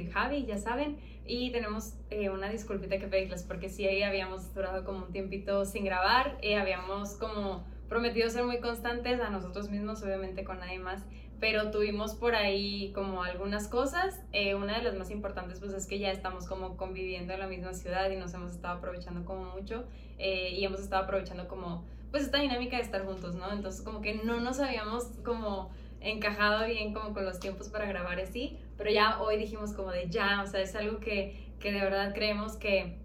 y Javi, ya saben. Y tenemos eh, una disculpita que pedirles porque sí, ahí habíamos durado como un tiempito sin grabar. Eh, habíamos como prometido ser muy constantes a nosotros mismos, obviamente con nadie más. Pero tuvimos por ahí como algunas cosas. Eh, una de las más importantes pues es que ya estamos como conviviendo en la misma ciudad y nos hemos estado aprovechando como mucho. y hemos estado aprovechando como pues esta dinámica de estar juntos, ¿no? Entonces como que no nos habíamos como encajado bien como con los tiempos para grabar así, pero ya hoy dijimos como de ya, o sea, es algo que, que de verdad creemos que,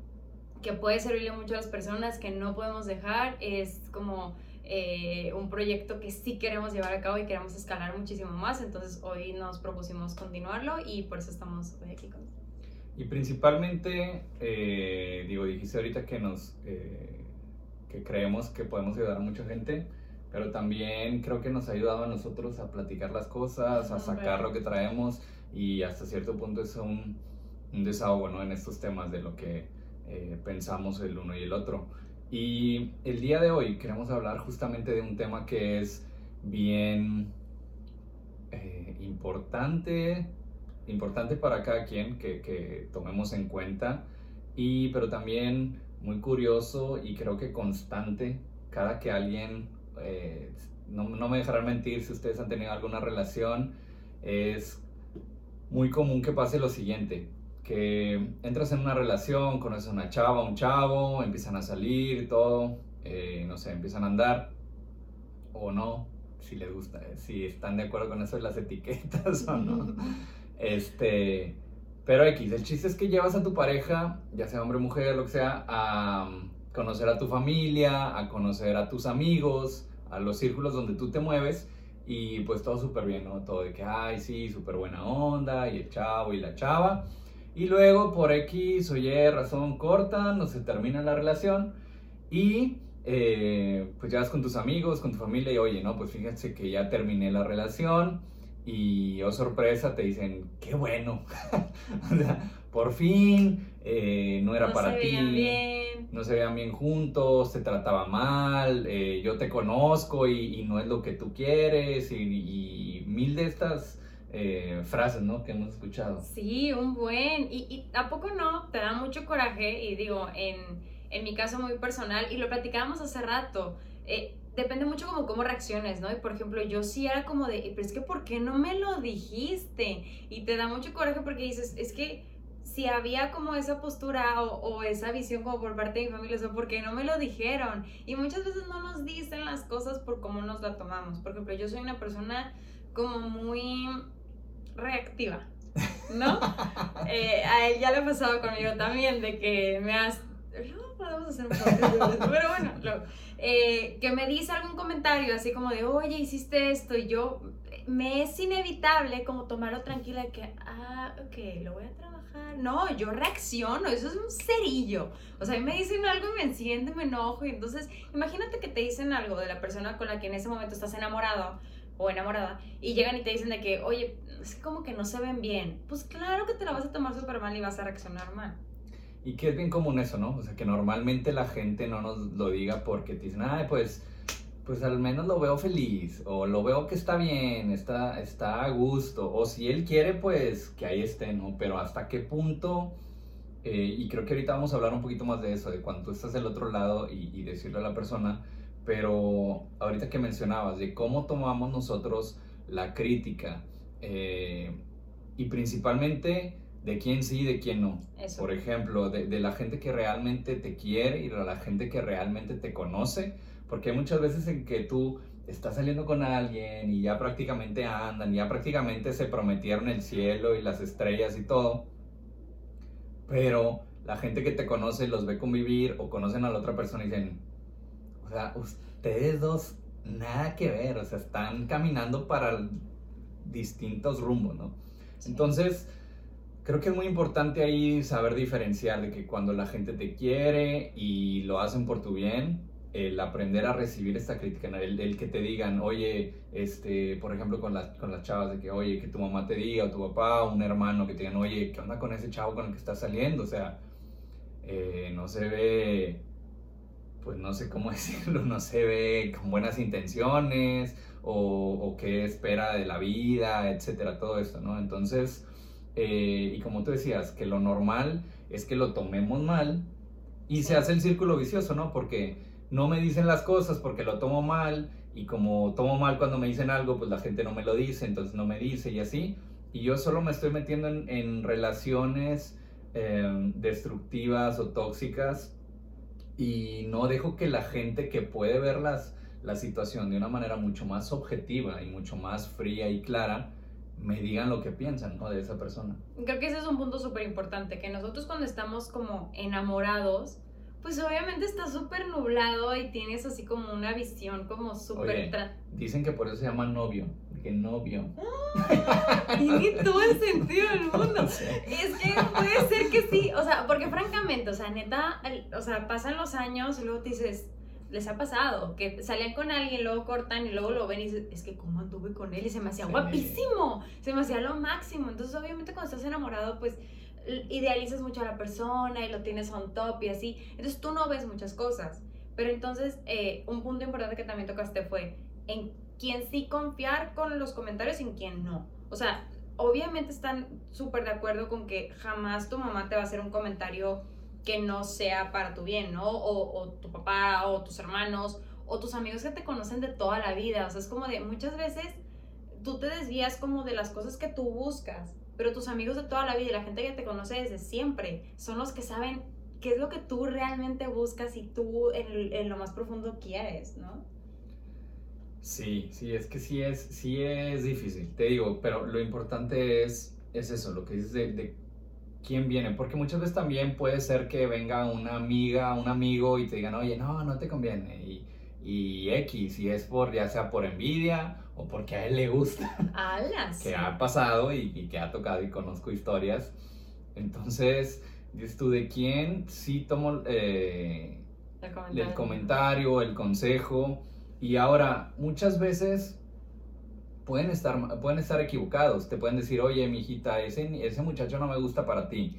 que puede servirle mucho a las personas, que no podemos dejar, es como eh, un proyecto que sí queremos llevar a cabo y queremos escalar muchísimo más, entonces hoy nos propusimos continuarlo y por eso estamos hoy aquí con Y principalmente, eh, digo, dijiste ahorita que nos... Eh, que creemos que podemos ayudar a mucha gente, pero también creo que nos ha ayudado a nosotros a platicar las cosas, a sacar lo que traemos y hasta cierto punto es un, un desahogo ¿no? en estos temas de lo que eh, pensamos el uno y el otro. Y el día de hoy queremos hablar justamente de un tema que es bien eh, importante, importante para cada quien que, que tomemos en cuenta, y, pero también muy curioso y creo que constante cada que alguien, eh, no, no, me dejarán mentir si ustedes han tenido alguna relación, es muy común que pase lo siguiente, que entras en una relación, conoces a una chava, un chavo, empiezan a salir todo, eh, no sé, empiezan a andar o no, si les gusta, si están de acuerdo con eso de las etiquetas o no. Este, pero X, el chiste es que llevas a tu pareja, ya sea hombre o mujer, lo que sea, a conocer a tu familia, a conocer a tus amigos, a los círculos donde tú te mueves y pues todo súper bien, ¿no? Todo de que, ay, sí, súper buena onda y el chavo y la chava. Y luego por X o Y razón corta, no se termina la relación y eh, pues llegas con tus amigos, con tu familia y oye, no, pues fíjense que ya terminé la relación y oh sorpresa te dicen, qué bueno, o sea, por fin, eh, no era para ti, no se veían bien juntos, se trataba mal, eh, yo te conozco y, no es lo que tú quieres y, mil de estas eh, frases, ¿no? Que hemos escuchado. Sí, un buen, y, ¿a poco no? Te da mucho coraje y digo, en, en mi caso muy personal, y lo platicábamos hace rato, depende mucho como cómo reacciones, ¿no? Y por ejemplo, yo sí era como de, pero es que ¿por qué no me lo dijiste? Y te da mucho coraje porque dices, es que si había como esa postura o, esa visión como por parte de mi familia, o ¿por qué no me lo dijeron? Y muchas veces no nos dicen las cosas por cómo nos la tomamos. Por ejemplo, yo soy una persona como muy reactiva, ¿no? Eh, a él ya le ha pasado conmigo también, de que me has... No podemos hacer un pero bueno, lo, eh, que me dice algún comentario así como de, oye, hiciste esto, y yo, me es inevitable como tomarlo tranquila de que, ah, ok, lo voy a No, yo reacciono, eso es un cerillo. O sea, a mí me dicen algo y me enciende, me enojo, y entonces, imagínate que te dicen algo de la persona con la que en ese momento estás enamorado o enamorada y llegan y te dicen de que, oye, es como que no se ven bien. Pues claro que te la vas a tomar súper mal y vas a reaccionar mal. Y que es bien común eso, ¿no? O sea, que normalmente la gente no nos lo diga porque te dicen, ay, pues, pues al menos lo veo feliz, o lo veo que está bien, está, está a gusto, o si él quiere, pues que ahí esté, ¿no? Pero hasta qué punto, eh, y creo que ahorita vamos a hablar un poquito más de eso, de cuando tú estás del otro lado y, decirle a la persona, pero ahorita que mencionabas, de cómo tomamos nosotros la crítica, eh, y principalmente de quién sí y de quién no. Por ejemplo, de, de, la gente que realmente te quiere y de la gente que realmente te conoce, porque hay muchas veces en que tú estás saliendo con alguien y ya prácticamente andan, ya prácticamente se prometieron el cielo y las estrellas y todo, pero la gente que te conoce los ve convivir o conocen a la otra persona y dicen, o sea, ustedes dos nada que ver, o sea, están caminando para distintos rumbos, ¿no? Entonces, Creo que es muy importante ahí saber diferenciar de que cuando la gente te quiere y lo hacen por tu bien, el aprender a recibir esta crítica, el, el, que te digan, oye, este, por ejemplo, con, las con las chavas, de que, oye, que tu mamá te diga, o tu papá, o un hermano, que te digan, oye, ¿qué onda con ese chavo con el que estás saliendo? O sea, eh, no se ve, pues no sé cómo decirlo, no se ve con buenas intenciones, o, o qué espera de la vida, etcétera, todo esto, ¿no? Entonces, eh, y como tú decías, que lo normal es que lo tomemos mal y se hace el círculo vicioso, ¿no? Porque no me dicen las cosas porque lo tomo mal y como tomo mal cuando me dicen algo, pues la gente no me lo dice, entonces no me dice y así. Y yo solo me estoy metiendo en, relaciones em, destructivas o tóxicas y no dejo que la gente que puede ver las, la situación de una manera mucho más objetiva y mucho más fría y clara, me digan lo que piensan ¿no? de esa persona. Creo que ese es un punto súper importante, que nosotros cuando estamos como enamorados, pues obviamente está súper nublado y tienes así como una visión como súper... Dicen que por eso se llama novio, que novio. ¡Ah! Tiene todo el sentido del mundo. Es que puede ser que sí, o sea, porque francamente, o sea, neta, o sea, pasan los años y luego te dices, les ha pasado, que salían con alguien, luego cortan y luego lo ven y dicen, es que cómo anduve con él y se me hacía guapísimo, se me hacía lo máximo. Entonces, obviamente, cuando estás enamorado, pues idealizas mucho a la persona y lo tienes on top y así. Entonces tú no ves muchas cosas. Pero entonces eh, un punto importante que también tocaste fue en quién sí confiar con los comentarios y en quién no. O sea, obviamente están súper de acuerdo con que jamás tu mamá te va a hacer un comentario que no sea para tu bien, ¿no? O, o tu papá o tus hermanos o tus amigos que te conocen de toda la vida. O sea, es como de muchas veces tú te desvías como de las cosas que tú buscas pero tus amigos de toda la vida y la gente que te conoce desde siempre son los que saben qué es lo que tú realmente buscas y tú en, lo más profundo quieres, ¿no? Sí, sí, es que sí es, sí es difícil, te digo, pero lo importante es, es eso, lo que dices de, de quién viene, porque muchas veces también puede ser que venga una amiga, un amigo y te digan, oye, no, no te conviene, y, y X, y es por, ya sea por envidia o porque a él le gusta. Alas. que ha pasado y, que ha tocado y conozco historias. Entonces, dices tú, ¿de quién sí tomo eh, el, comentario. el consejo? Y ahora, muchas veces pueden estar, pueden estar equivocados. Te pueden decir, oye, mi hijita, ese, ese muchacho no me gusta para ti.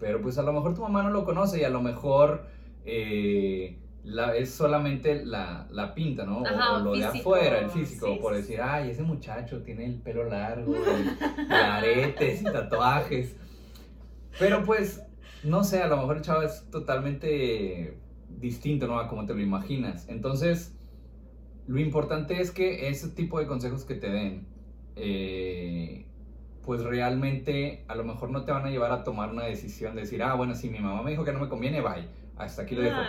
Pero pues a lo mejor tu mamá no lo conoce y a lo mejor... Eh, la, es solamente la, la pinta, ¿no? o, lo de afuera, el físico, por decir, ay, ese muchacho tiene el pelo largo, y, aretes y tatuajes. Pero pues, no sé, a lo mejor el chavo es totalmente distinto, ¿no? A como te lo imaginas. Entonces, lo importante es que ese tipo de consejos que te den, eh, pues realmente a lo mejor no te van a llevar a tomar una decisión de decir, ah, bueno, si mi mamá me dijo que no me conviene, bye hasta aquí lo dejo.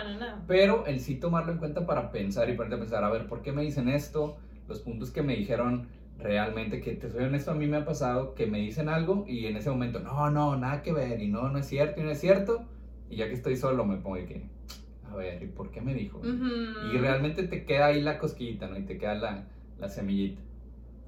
Pero el sí tomarlo en cuenta para pensar y ponerte a pensar, a ver, ¿por qué me dicen esto? Los puntos que me dijeron realmente, que te soy honesto, a mí me ha pasado que me dicen algo y en ese momento, no, no, nada que ver, y no, no es cierto, y no es cierto. Y ya que estoy solo, me pongo de que, a ver, ¿y por qué me dijo? Y realmente te queda ahí la cosquillita, ¿no? Y te queda la, la semillita.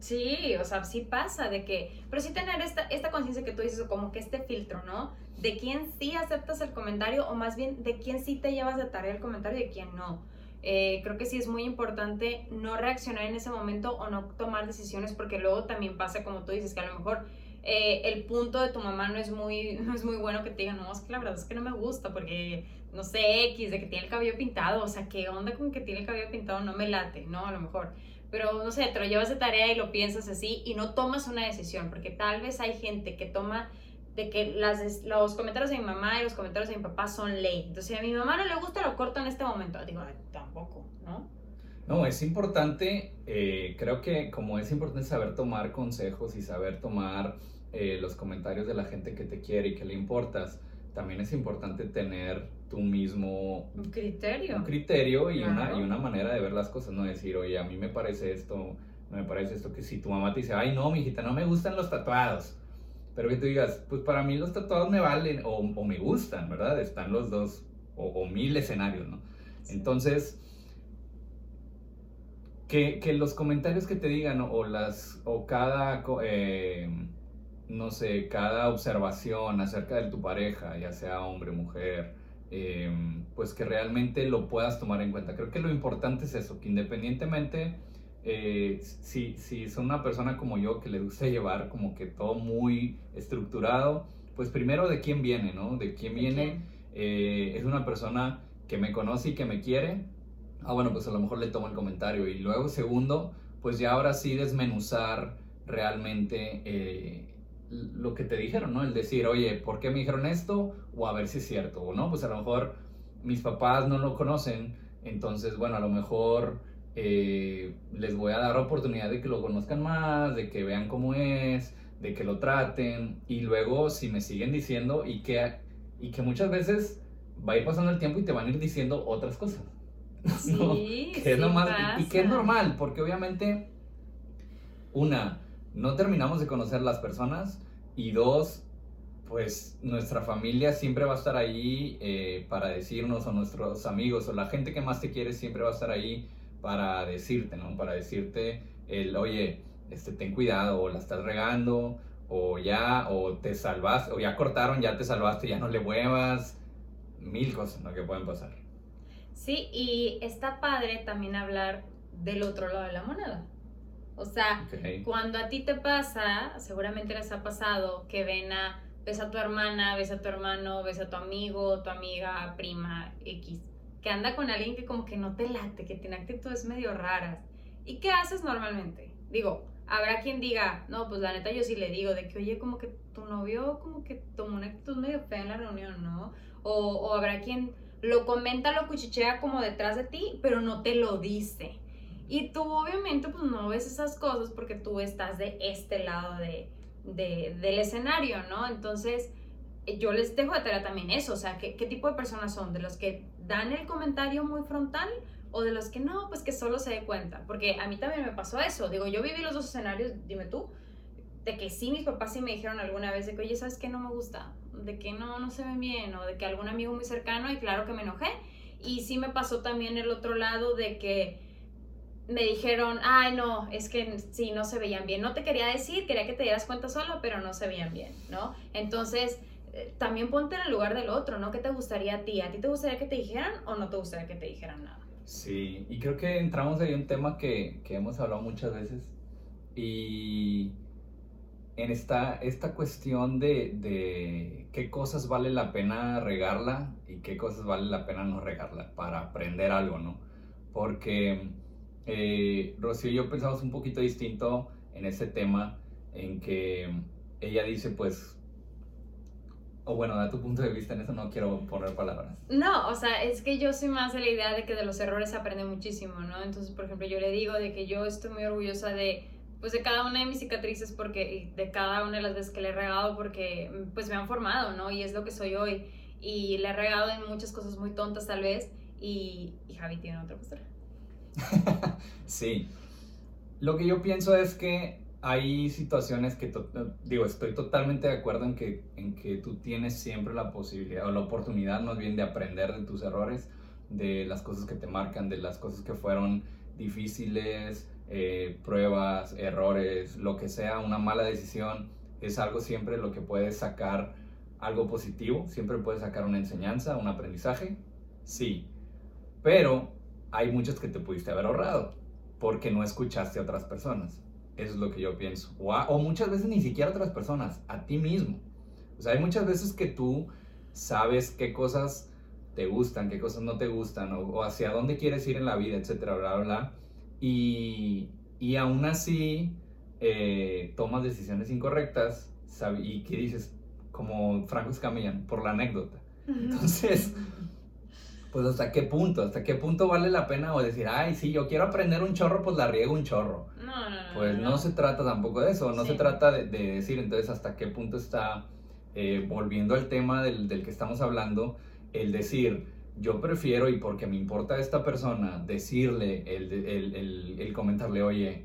Sí, o sea, sí pasa de que, pero sí tener esta, esta conciencia que tú dices, como que este filtro, ¿no? De quién sí aceptas el comentario o más bien de quién sí te llevas de tarea el comentario y de quién no. Eh, creo que sí es muy importante no reaccionar en ese momento o no tomar decisiones porque luego también pasa como tú dices que a lo mejor eh, el punto de tu mamá no es muy no es muy bueno que te digan no es que la verdad es que no me gusta porque no sé X de que tiene el cabello pintado o sea qué onda con que tiene el cabello pintado no me late no a lo mejor pero no sé, te lo llevas de tarea y lo piensas así y no tomas una decisión, porque tal vez hay gente que toma de que las, los comentarios de mi mamá y los comentarios de mi papá son ley. Entonces, a mi mamá no le gusta, lo corto en este momento. Digo, tampoco, ¿no? No, es importante, eh, creo que como es importante saber tomar consejos y saber tomar eh, los comentarios de la gente que te quiere y que le importas, también es importante tener tú mismo un criterio. Un criterio y, una, y una manera de ver las cosas, no decir, oye, a mí me parece esto, me parece esto, que si tu mamá te dice, ay, no, mijita, no me gustan los tatuados. Pero que tú digas, pues para mí los tatuados me valen o, o me gustan, ¿verdad? Están los dos, o, mil escenarios, ¿no? Entonces, que, que, los comentarios que te digan o, las, o cada... Eh, no sé, cada observación acerca de tu pareja, ya sea hombre, mujer, em, pues que realmente lo puedas tomar en cuenta. Creo que lo importante es eso, que independientemente, eh, si, si son una persona como yo que le gusta llevar como que todo muy estructurado, pues primero de quién viene, ¿no? De quién viene. Eh, es una persona que me conoce y que me quiere. Ah, bueno, pues a lo mejor le tomo el comentario. Y luego, segundo, pues ya ahora sí desmenuzar realmente eh, lo que te dijeron, ¿no? El decir, oye, ¿por qué me dijeron esto? O a ver si es cierto, o no, pues a lo mejor mis papás no lo conocen, entonces, bueno, a lo mejor eh, les voy a dar oportunidad de que lo conozcan más, de que vean cómo es, de que lo traten, y luego si me siguen diciendo y que, y que muchas veces va a ir pasando el tiempo y te van a ir diciendo otras cosas. Sí, que es y, que es normal, porque obviamente, una, no terminamos de conocer las personas y dos, pues nuestra familia siempre va a estar ahí eh, para decirnos, o nuestros amigos, o la gente que más te quiere siempre va a estar ahí para decirte, ¿no? Para decirte el, oye, este, ten cuidado, o la estás regando, o ya, o te salvas, o ya cortaron, ya te salvaste, ya no le muevas, mil cosas, ¿no? Que pueden pasar. Sí, y está padre también hablar del otro lado de la moneda. O sea, cuando a ti te pasa, seguramente les ha pasado que ven a, ves a tu hermana, ves a tu hermano, ves a tu amigo, tu amiga, prima, X, que anda con alguien que como que no te late, que tiene actitudes medio raras. ¿Y qué haces normalmente? Digo, habrá quien diga, no, pues la neta yo sí le digo, de que, oye, como que tu novio como que tomó una actitud medio fea en la reunión, ¿no? O, o habrá quien lo comenta, lo cuchichea como detrás de ti, pero no te lo dice. Y tú obviamente pues no ves esas cosas porque tú estás de este lado de, del escenario, ¿no? Entonces yo les dejo de tarea también eso, o sea, ¿qué, ¿qué tipo de personas son? ¿De los que dan el comentario muy frontal o de los que no, pues que solo se dé cuenta? Porque a mí también me pasó eso, digo, yo viví los dos escenarios, dime tú, de que sí, mis papás sí me dijeron alguna vez de que, oye, ¿sabes qué? No me gusta, de que no, no se ven bien, o de que algún amigo muy cercano, y claro que me enojé. Y sí me pasó también el otro lado de que me dijeron, ay, no, es que sí, no se veían bien. No te quería decir, quería que te dieras cuenta solo, pero no se veían bien, ¿no? Entonces, eh, también ponte en el lugar del otro, ¿no? ¿Qué te gustaría a ti? ¿A ti te gustaría que te dijeran o no te gustaría que te dijeran nada? Sí, y creo que entramos ahí en un tema que, que hemos hablado muchas veces y en esta, esta cuestión de, de, qué cosas vale la pena regarla y qué cosas vale la pena no regarla para aprender algo, ¿no? Porque eh, Rocío y yo pensamos un poquito distinto en ese tema, en que ella dice, pues, o bueno, da tu punto de vista en eso, no quiero poner palabras. No, o sea, es que yo soy más de la idea de que de los errores se aprende muchísimo, ¿no? Entonces, por ejemplo, yo le digo de que yo estoy muy orgullosa de pues de cada una de mis cicatrices porque de cada una de las veces que le he regado porque pues me han formado, ¿no? Y es lo que soy hoy. Y le he regado en muchas cosas muy tontas tal vez y, y Javi tiene otra postura. sí. Lo que yo pienso es que hay situaciones que, digo, estoy totalmente de acuerdo en que, en que tú tienes siempre la posibilidad o la oportunidad más bien de aprender de tus errores, de las cosas que te marcan, de las cosas que fueron difíciles, eh, pruebas, errores, lo que sea, una mala decisión, es algo siempre lo que puede sacar algo positivo, siempre puede sacar una enseñanza, un aprendizaje, sí, pero hay muchos que te pudiste haber ahorrado porque no escuchaste a otras personas. Eso es lo que yo pienso. O, o muchas veces ni siquiera a otras personas, a ti mismo. O sea, hay muchas veces que tú sabes qué cosas te gustan, qué cosas no te gustan, o, o hacia dónde quieres ir en la vida, etcétera, bla, bla, bla y, y aún así eh, tomas decisiones incorrectas y que dices, como Franco Escamilla, por la anécdota. Entonces, pues hasta qué punto, hasta qué punto vale la pena o decir, ay, sí, yo quiero aprender un chorro, pues la riego un chorro. No, no, no. Pues no, se trata tampoco de eso, no se trata de, decir, entonces, hasta qué punto está, eh, volviendo al tema del, del que estamos hablando, el decir, yo prefiero, y porque me importa esta persona, decirle, el, el, el, el comentarle, oye,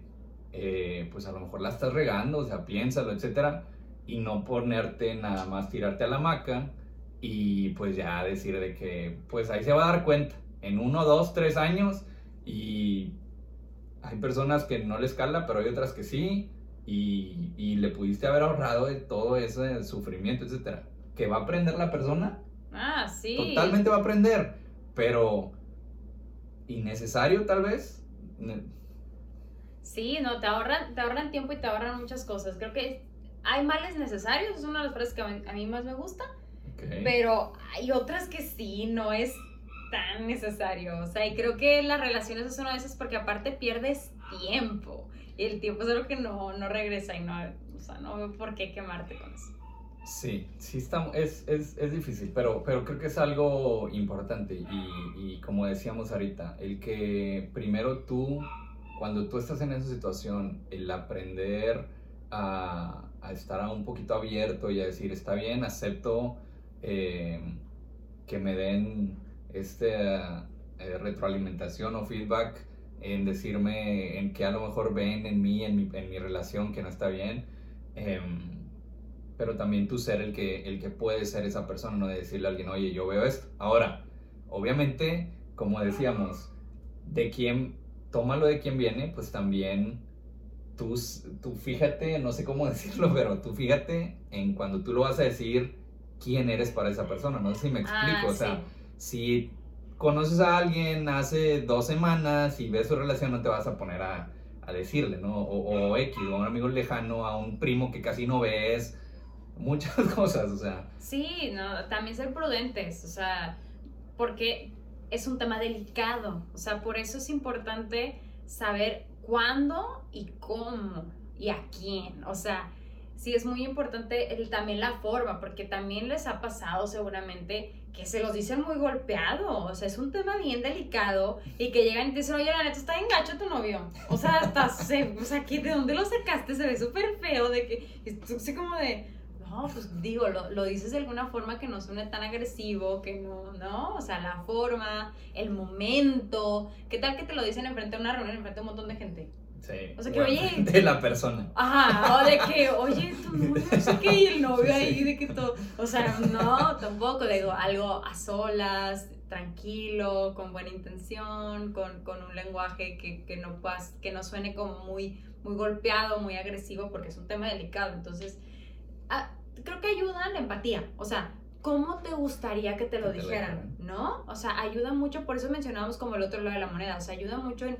eh, pues a lo mejor la estás regando, o sea, piénsalo, etcétera, y no ponerte nada más, tirarte a la maca y pues ya decir de que, pues ahí se va a dar cuenta, en uno, dos, tres años, y hay personas que no les cala, pero hay otras que sí, y, y le pudiste haber ahorrado de todo ese sufrimiento, etcétera. ¿Que va a aprender la persona? Ah, sí. Totalmente va a aprender, pero innecesario tal vez. Sí, no, te ahorran, te ahorran tiempo y te ahorran muchas cosas. Creo que hay males necesarios, es una de las frases que a mí más me gusta, pero hay otras que sí, no es tan necesario. O sea, y creo que las relaciones es una de esas porque aparte pierdes tiempo. Y el tiempo es algo que no, no regresa y no, o sea, no veo por qué quemarte con eso. Sí, sí está, es, es, es, difícil, pero, pero creo que es algo importante y, y, como decíamos ahorita, el que primero tú, cuando tú estás en esa situación, el aprender a, a estar un poquito abierto y a decir, está bien, acepto eh, que me den este eh, retroalimentación o feedback en decirme en que a lo mejor ven en mí, en mi, relación que no está bien. Em, pero también tú ser el que, el que puede ser esa persona, no de decirle a alguien, oye, yo veo esto. Ahora, obviamente, como decíamos, de quién, tómalo de quién viene, pues también tú, tú fíjate, no sé cómo decirlo, pero tú fíjate en cuando tú lo vas a decir, quién eres para esa persona, no sé si me explico, ah, o sea, si conoces a alguien hace dos semanas y ves su relación, no te vas a poner a, a decirle, ¿no? O, o X, o a un amigo lejano, a un primo que casi no ves, muchas cosas, o sea. Sí, no, también ser prudentes, o sea, porque es un tema delicado, o sea, por eso es importante saber cuándo y cómo y a quién, o sea, sí es muy importante el, también la forma, porque también les ha pasado seguramente que se los dicen muy golpeado, o sea, es un tema bien delicado y que llegan y te dicen, oye, la neta está engacho tu novio, o sea, hasta se, o sea, ¿de dónde lo sacaste? Se ve súper feo, de que, así como de, no, pues digo, lo, lo, dices de alguna forma que no suene tan agresivo, que no, ¿no? O sea, la forma, el momento. ¿Qué tal que te lo dicen enfrente de una reunión, enfrente de un montón de gente? Sí. O sea, que oye. De la persona. Ajá, o de que, oye, tu novio, no sé qué, y el novio ahí, de que todo. O sea, no, tampoco, digo, algo a solas, tranquilo, con buena intención, con, con un lenguaje que, que, no puedas, que no suene como muy, muy golpeado, muy agresivo, porque es un tema delicado. Entonces, ah, creo que ayuda la empatía. O sea, ¿cómo te gustaría que te lo dijeran? ¿No? O sea, ayuda mucho, por eso mencionamos como el otro lado de la moneda. O sea, ayuda mucho en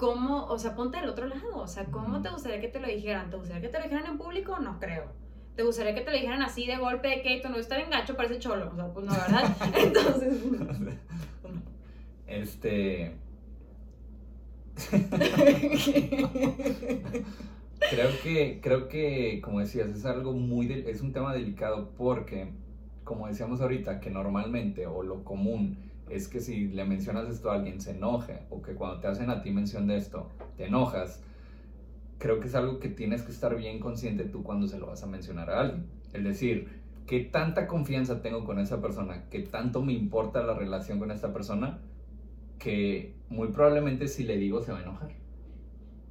cómo, o sea, ponte del otro lado. O sea, ¿cómo te gustaría que te lo dijeran? ¿Te gustaría que te lo dijeran en público? No creo. ¿Te gustaría que te lo dijeran así de golpe de que no está bien gacho, parece cholo? O sea, pues no, ¿verdad? Entonces. este. creo que, creo que, como decías, es algo muy, es un tema delicado porque, como decíamos ahorita, que normalmente o lo común es que si le mencionas esto a alguien se enoje o que cuando te hacen a ti mención de esto te enojas. Creo que es algo que tienes que estar bien consciente tú cuando se lo vas a mencionar a alguien. Es decir, qué tanta confianza tengo con esa persona, qué tanto me importa la relación con esta persona, que muy probablemente si le digo se va a enojar.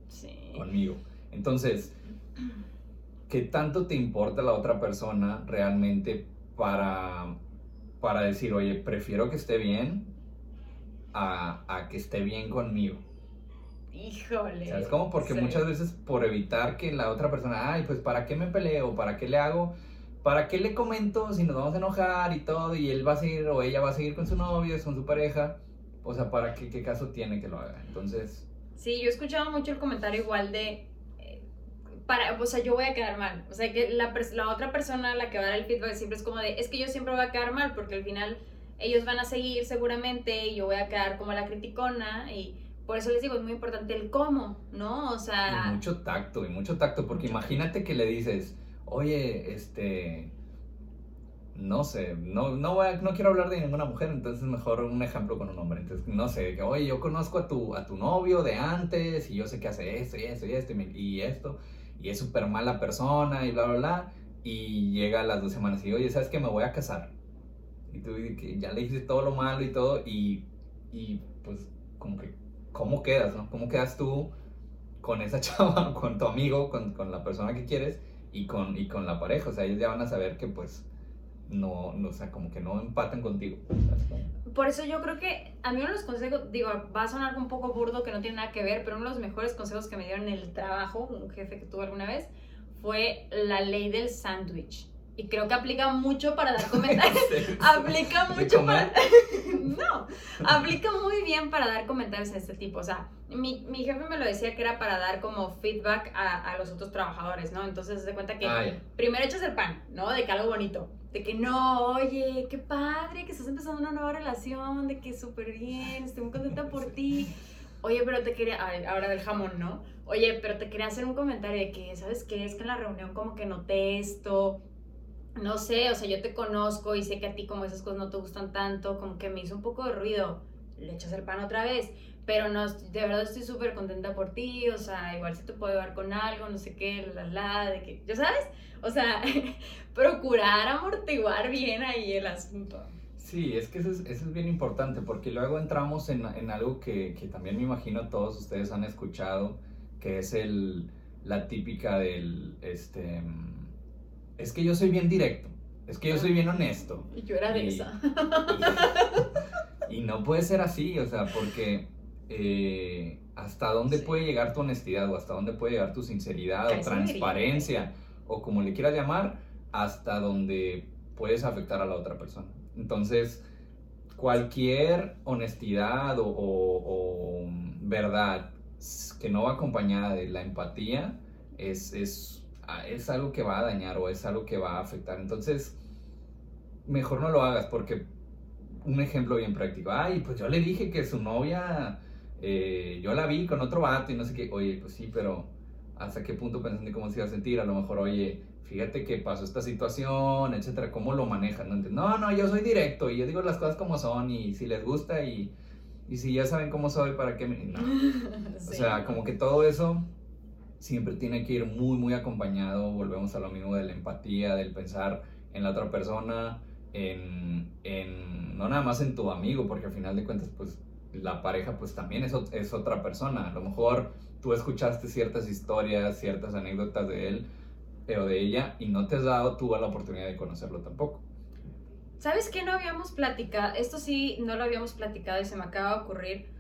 Sí. Conmigo. Entonces, ¿qué tanto te importa la otra persona realmente para, para decir, oye, prefiero que esté bien a, a que esté bien conmigo? Híjole. ¿Sabes cómo? Porque muchas veces por evitar que la otra persona, ay, pues ¿para qué me peleo? ¿Para qué le hago? ¿Para qué le comento si nos vamos a enojar y todo? Y él va a seguir o ella va a seguir con su novio, con su pareja. O sea, ¿para qué, qué caso tiene que lo haga? Entonces... Sí, yo he escuchado mucho el comentario igual de, para, o sea, yo voy a quedar mal. O sea, que la, la otra persona, la que va a dar el feedback, siempre es como de, es que yo siempre voy a quedar mal porque al final ellos van a seguir seguramente y yo voy a quedar como la criticona y por eso les digo, es muy importante el cómo, ¿no? O sea... Y mucho tacto, y mucho tacto, porque imagínate que le dices, oye, este... No sé, no, no, voy a, no quiero hablar de ninguna mujer, entonces mejor un ejemplo con un hombre. Entonces, no sé, que, oye, yo conozco a tu, a tu novio de antes y yo sé que hace esto y esto y esto y esto y es súper mala persona y bla, bla, bla. Y llega a las dos semanas y, oye, ¿sabes que Me voy a casar. Y tú que ya le dijiste todo lo malo y todo y, y pues como que, ¿cómo quedas, no? ¿Cómo quedas tú con esa chava, con tu amigo, con, con la persona que quieres y con, y con la pareja? O sea, ellos ya van a saber que pues no, no, o sea, como que no empatan contigo. Por eso yo creo que a mí uno de los consejos, digo, va a sonar un poco burdo que no tiene nada que ver, pero uno de los mejores consejos que me dieron en el trabajo, un jefe que tuve alguna vez, fue la ley del sándwich. Y creo que aplica mucho para dar comentarios. aplica mucho para... no, aplica muy bien para dar comentarios de este tipo. O sea, mi, mi, jefe me lo decía que era para dar como feedback a, a los otros trabajadores, ¿no? Entonces se cuenta que primero echas el pan, ¿no? De que algo bonito. De que no, oye, qué padre, que estás empezando una nueva relación, de que súper bien, estoy muy contenta por ti. oye, pero te quería, ahora del jamón, ¿no? Oye, pero te quería hacer un comentario de que, ¿sabes qué? Es que en la reunión como que noté esto, no sé, o sea, yo te conozco y sé que a ti como esas cosas no te gustan tanto, como que me hizo un poco de ruido, le echas el pan otra vez, pero no, de verdad estoy súper contenta por ti, o sea, igual si te puedo llevar con algo, no sé qué, la, la, de que, ¿ya sabes? O sea, procurar amortiguar bien ahí el asunto. Sí, es que eso es, eso es bien importante, porque luego entramos en, en algo que, que, también me imagino todos ustedes han escuchado, que es el, la típica del, este, es que yo soy bien directo, es que yo soy bien honesto. Y yo era de esa. Y, no puede ser así, o sea, porque eh, hasta dónde puede llegar tu honestidad o hasta dónde puede llegar tu sinceridad o transparencia o como le quieras llamar, hasta donde puedes afectar a la otra persona. Entonces, cualquier honestidad o, o verdad que no va acompañada de la empatía es, es es algo que va a dañar o es algo que va a afectar. Entonces, mejor no lo hagas porque un ejemplo bien práctico. Ay, pues yo le dije que su novia, eh, yo la vi con otro vato y no sé qué. Oye, pues sí, pero ¿hasta qué punto pensando en cómo se iba a sentir? A lo mejor, oye, fíjate que pasó esta situación, etcétera, ¿cómo lo manejan? No, no, yo soy directo y yo digo las cosas como son y si les gusta y, y si ya saben cómo soy, ¿para qué me.? No. O sea, como que todo eso siempre tiene que ir muy, muy acompañado, volvemos a lo mismo de la empatía, del pensar en la otra persona, en, en no nada más en tu amigo, porque al final de cuentas, pues la pareja pues también es, otra persona. A lo mejor tú escuchaste ciertas historias, ciertas anécdotas de él eh, o de ella y no te has dado tú la oportunidad de conocerlo tampoco. ¿Sabes qué no habíamos platicado? Esto sí, no lo habíamos platicado y se me acaba de ocurrir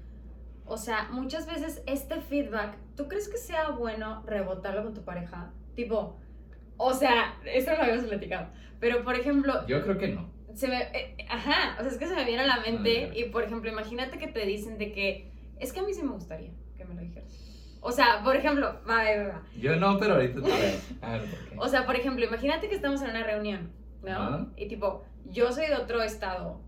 o sea, muchas veces este feedback, ¿tú crees que sea bueno rebotarlo con tu pareja? Tipo, o sea, esto no lo habíamos platicado, pero por ejemplo... Yo creo que no. Se me, eh, ajá, o sea, es que se me viene a la mente y por ejemplo, imagínate que te dicen de que, es que a mí sí me gustaría que me lo dijeras. O sea, por ejemplo, va, va, va. Yo no, pero ahorita te a ver, O sea, por ejemplo, imagínate que estamos en una reunión, ¿no? Y tipo, yo soy de otro estado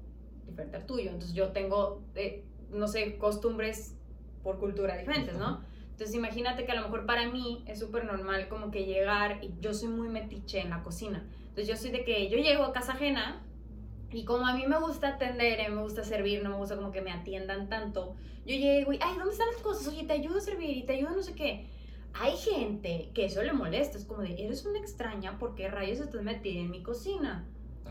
diferente al tuyo, entonces yo tengo... Eh, no sé, costumbres por cultura diferentes, ¿no? Entonces imagínate que a lo mejor para mí es súper normal como que llegar y yo soy muy metiche en la cocina. Entonces yo soy de que yo llego a casa ajena y como a mí me gusta atender, eh, me gusta servir, no me gusta como que me atiendan tanto, yo llego y, ay, ¿dónde están las cosas? Oye, te ayudo a servir y te ayudo a no sé qué. Hay gente que eso le molesta, es como de, eres una extraña, ¿por qué rayos estás metida en mi cocina?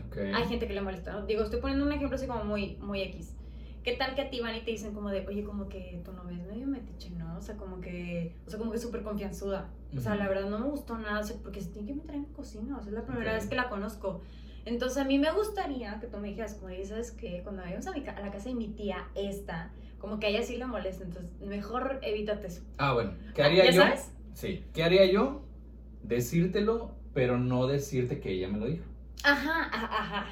Okay. Hay gente que le molesta, ¿no? Digo, estoy poniendo un ejemplo así como muy, muy X. ¿Qué tal que a ti van y te dicen como de, oye, como que tu novia es medio metiche, ¿no? O sea, como que, o sea, como que súper confianzuda. O sea, la verdad no me gustó nada, o sea, porque se tiene que meter en cocina, o sea, es la primera vez que la conozco. Entonces a mí me gustaría que tú me dijeras, como, ¿sabes qué? Cuando vayamos a, a la casa de mi tía, esta, como que a ella sí le molesta, entonces mejor evítate eso. Ah, bueno, ¿qué haría ¿Ya yo? Sabes? Sí, ¿qué haría yo? Decírtelo, pero no decirte que ella me lo dijo. Ajá, ajá, ajá.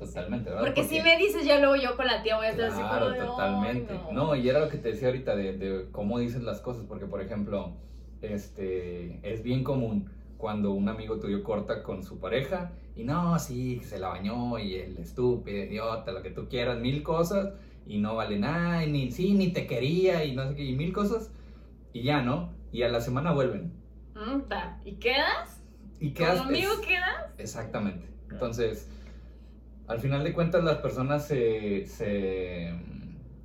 Totalmente, ¿verdad? Porque, si me dices ya luego yo con la tía voy a estar claro, así como totalmente. no. y era lo que te decía ahorita de, de, cómo dices las cosas, porque por ejemplo, este, es bien común cuando un amigo tuyo corta con su pareja y no, sí, se la bañó y el estúpido, idiota, lo que tú quieras, mil cosas y no vale nada, y ni sí, ni te quería y no sé qué, y mil cosas y ya, ¿no? Y a la semana vuelven. ¿Y quedas? ¿Y quedas? ¿Con amigo quedas? Exactamente. Entonces al final de cuentas las personas se, se,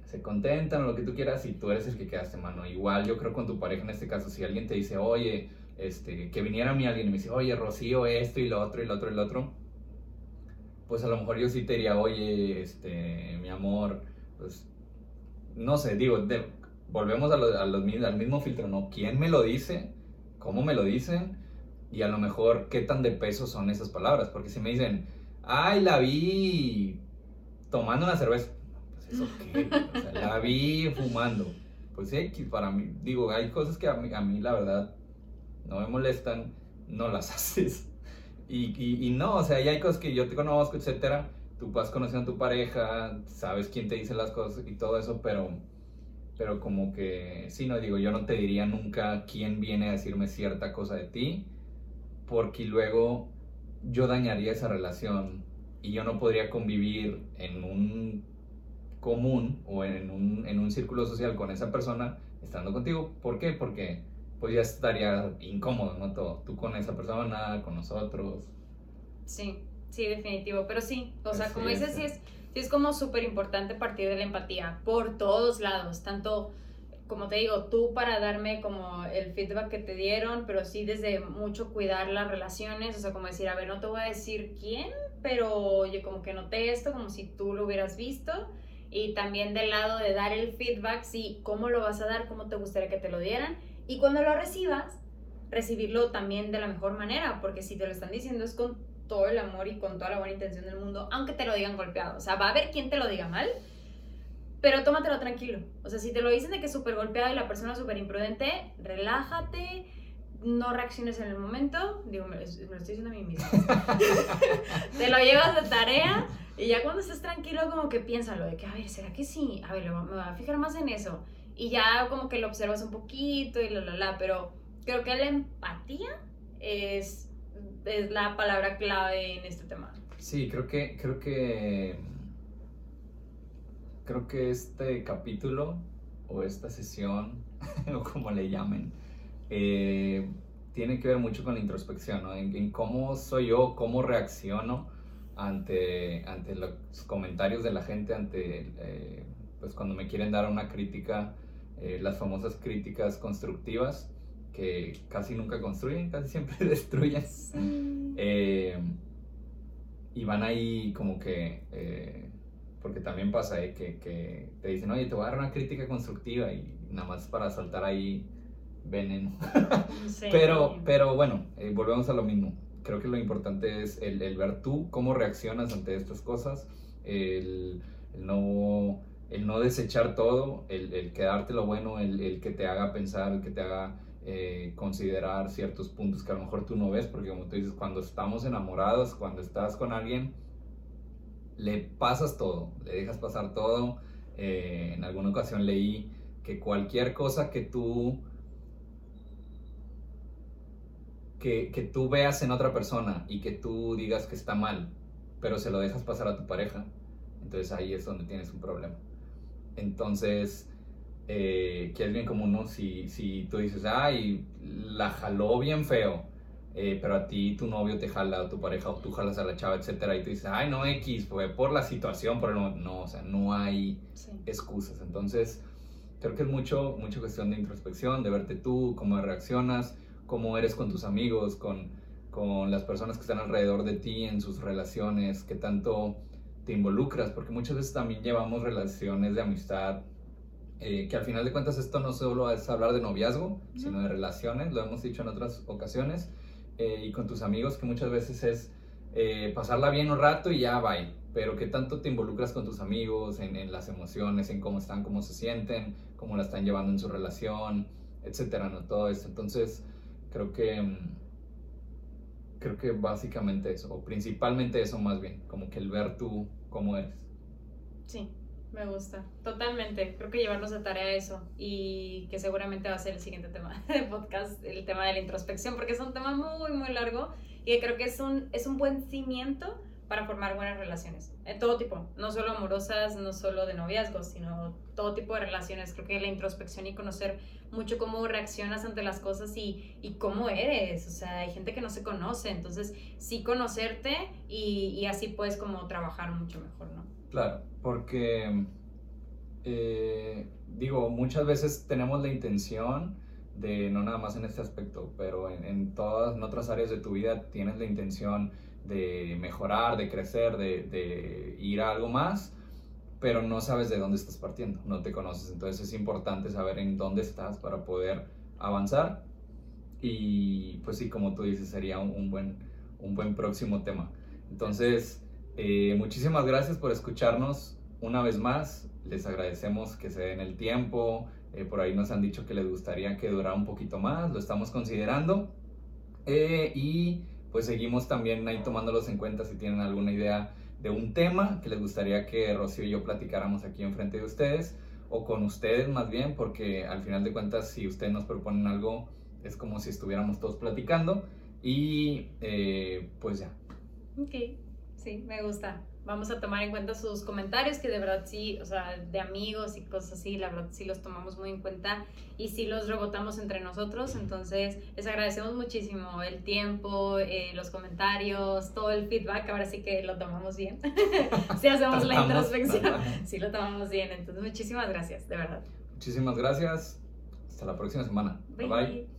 se, contentan o lo que tú quieras y tú eres el que quedaste, mano. Igual yo creo con tu pareja en este caso, si alguien te dice, oye, este, que viniera a mí alguien y me dice, oye, Rocío, esto y lo otro y lo otro y lo otro, pues a lo mejor yo sí te diría, oye, este, mi amor, pues, no sé, digo, volvemos a, a los, al mismo filtro, ¿no? ¿Quién me lo dice? ¿Cómo me lo dicen? Y a lo mejor, ¿qué tan de peso son esas palabras? Porque si me dicen, ay, la vi tomando una cerveza. Pues eso qué, o sea, la vi fumando. Pues X, para mí, digo, hay cosas que a mí, a mí la verdad no me molestan, no las haces. Y, y, y, no, o sea, ya hay cosas que yo te conozco, etcétera. Tú vas conociendo a tu pareja, sabes quién te dice las cosas y todo eso, pero, pero como que, sí, no digo, yo no te diría nunca quién viene a decirme cierta cosa de ti, porque luego yo dañaría esa relación y yo no podría convivir en un común o en un, en un círculo social con esa persona estando contigo. ¿Por qué? Porque pues ya estaría incómodo, ¿no? Todo, tú con esa persona, con nosotros. Sí, sí, definitivo, pero sí, o sea, como dices, sí es, sí es como súper importante partir de la empatía por todos lados, tanto como te digo, tú para darme como el feedback que te dieron, pero sí desde mucho cuidar las relaciones, o sea, como decir, a ver, no te voy a decir quién, pero oye, como que noté esto, como si tú lo hubieras visto, y también del lado de dar el feedback, sí, cómo lo vas a dar, cómo te gustaría que te lo dieran, y cuando lo recibas, recibirlo también de la mejor manera, porque si te lo están diciendo es con todo el amor y con toda la buena intención del mundo, aunque te lo digan golpeado, o sea, va a haber quien te lo diga mal, pero tómatelo tranquilo. O sea, si te lo dicen de que es súper golpeado y la persona súper imprudente, relájate, no reacciones en el momento. Digo, me, lo estoy diciendo a mí misma. te lo llevas de tarea y ya cuando estés tranquilo, como que piénsalo, de que, a ver, ¿será que sí? A ver, me voy a fijar más en eso. Y ya como que lo observas un poquito y la, la, la. Pero creo que la empatía es, es la palabra clave en este tema. Sí, creo que, creo que creo que este capítulo o esta sesión, o como le llamen, eh, tiene que ver mucho con la introspección, ¿no? en, cómo soy yo, cómo reacciono ante, ante los comentarios de la gente, ante, eh, pues cuando me quieren dar una crítica, eh, las famosas críticas constructivas, que casi nunca construyen, casi siempre destruyen. y van ahí como que porque también pasa eh, que, que, te dicen, oye, te voy a dar una crítica constructiva y nada más para soltar ahí veneno. pero, pero bueno, eh, volvemos a lo mismo. Creo que lo importante es el, el ver tú cómo reaccionas ante estas cosas, el, el no, el no desechar todo, el, el quedarte lo bueno, el, el, que te haga pensar, el que te haga eh, considerar ciertos puntos que a lo mejor tú no ves, porque como tú dices, cuando estamos enamorados, cuando estás con alguien, le pasas todo, le dejas pasar todo. Eh, en alguna ocasión leí que cualquier cosa que tú que, que, tú veas en otra persona y que tú digas que está mal, pero se lo dejas pasar a tu pareja, entonces ahí es donde tienes un problema. Entonces, eh, que es bien común, ¿no? Si, si tú dices, ay, la jaló bien feo, eh, pero a ti tu novio te jala o tu pareja o tú jalas a la chava, etcétera, y tú dices, ay, no, X, fue por la situación, pero no, no o sea, no hay excusas. Entonces, creo que es mucho, mucho cuestión de introspección, de verte tú, cómo reaccionas, cómo eres con tus amigos, con, con las personas que están alrededor de ti, en sus relaciones, qué tanto te involucras, porque muchas veces también llevamos relaciones de amistad, eh, que al final de cuentas esto no solo es hablar de noviazgo, sino de relaciones, lo hemos dicho en otras ocasiones, eh, y con tus amigos, que muchas veces es eh, pasarla bien un rato y ya bye. Pero que tanto te involucras con tus amigos en, en, las emociones, en cómo están, cómo se sienten, cómo la están llevando en su relación, etcétera, ¿no? Todo eso. Entonces, creo que. Mm, creo que básicamente eso, o principalmente eso más bien, como que el ver tú cómo eres. Sí, me gusta, totalmente. Creo que llevarnos de tarea eso y que seguramente va a ser el siguiente tema de podcast, el tema de la introspección, porque es un tema muy, muy largo y creo que es un, es un buen cimiento para formar buenas relaciones, en todo tipo, no solo amorosas, no solo de noviazgos, sino todo tipo de relaciones. Creo que la introspección y conocer mucho cómo reaccionas ante las cosas y, y cómo eres, o sea, hay gente que no se conoce, entonces sí conocerte y, y así puedes como trabajar mucho mejor, ¿no? Claro, porque eh, digo, muchas veces tenemos la intención de, no nada más en este aspecto, pero en, todas, otras áreas de tu vida tienes la intención de mejorar, de crecer, de, ir a algo más, pero no sabes de dónde estás partiendo, no te conoces. Entonces es importante saber en dónde estás para poder avanzar. Y pues sí, como tú dices, sería un, buen, un buen próximo tema. Entonces, eh, muchísimas gracias por escucharnos una vez más. Les agradecemos que se den el tiempo. Eh, por ahí nos han dicho que les gustaría que durara un poquito más. Lo estamos considerando. Eh, y pues seguimos también ahí tomándolos en cuenta si tienen alguna idea de un tema que les gustaría que Rocío y yo platicáramos aquí enfrente de ustedes o con ustedes más bien, porque al final de cuentas si ustedes nos proponen algo es como si estuviéramos todos platicando y pues ya. Ok. Sí, me gusta. vamos a tomar en cuenta sus comentarios, que de verdad sí, o sea, de amigos y cosas así, la verdad sí los tomamos muy en cuenta y sí los rebotamos entre nosotros. Entonces, les agradecemos muchísimo el tiempo, eh, los comentarios, todo el feedback. Ahora sí que lo tomamos bien. sí hacemos la introspección, sí lo tomamos bien. Entonces, muchísimas gracias, de verdad. Muchísimas gracias. Hasta la próxima semana. bye. bye.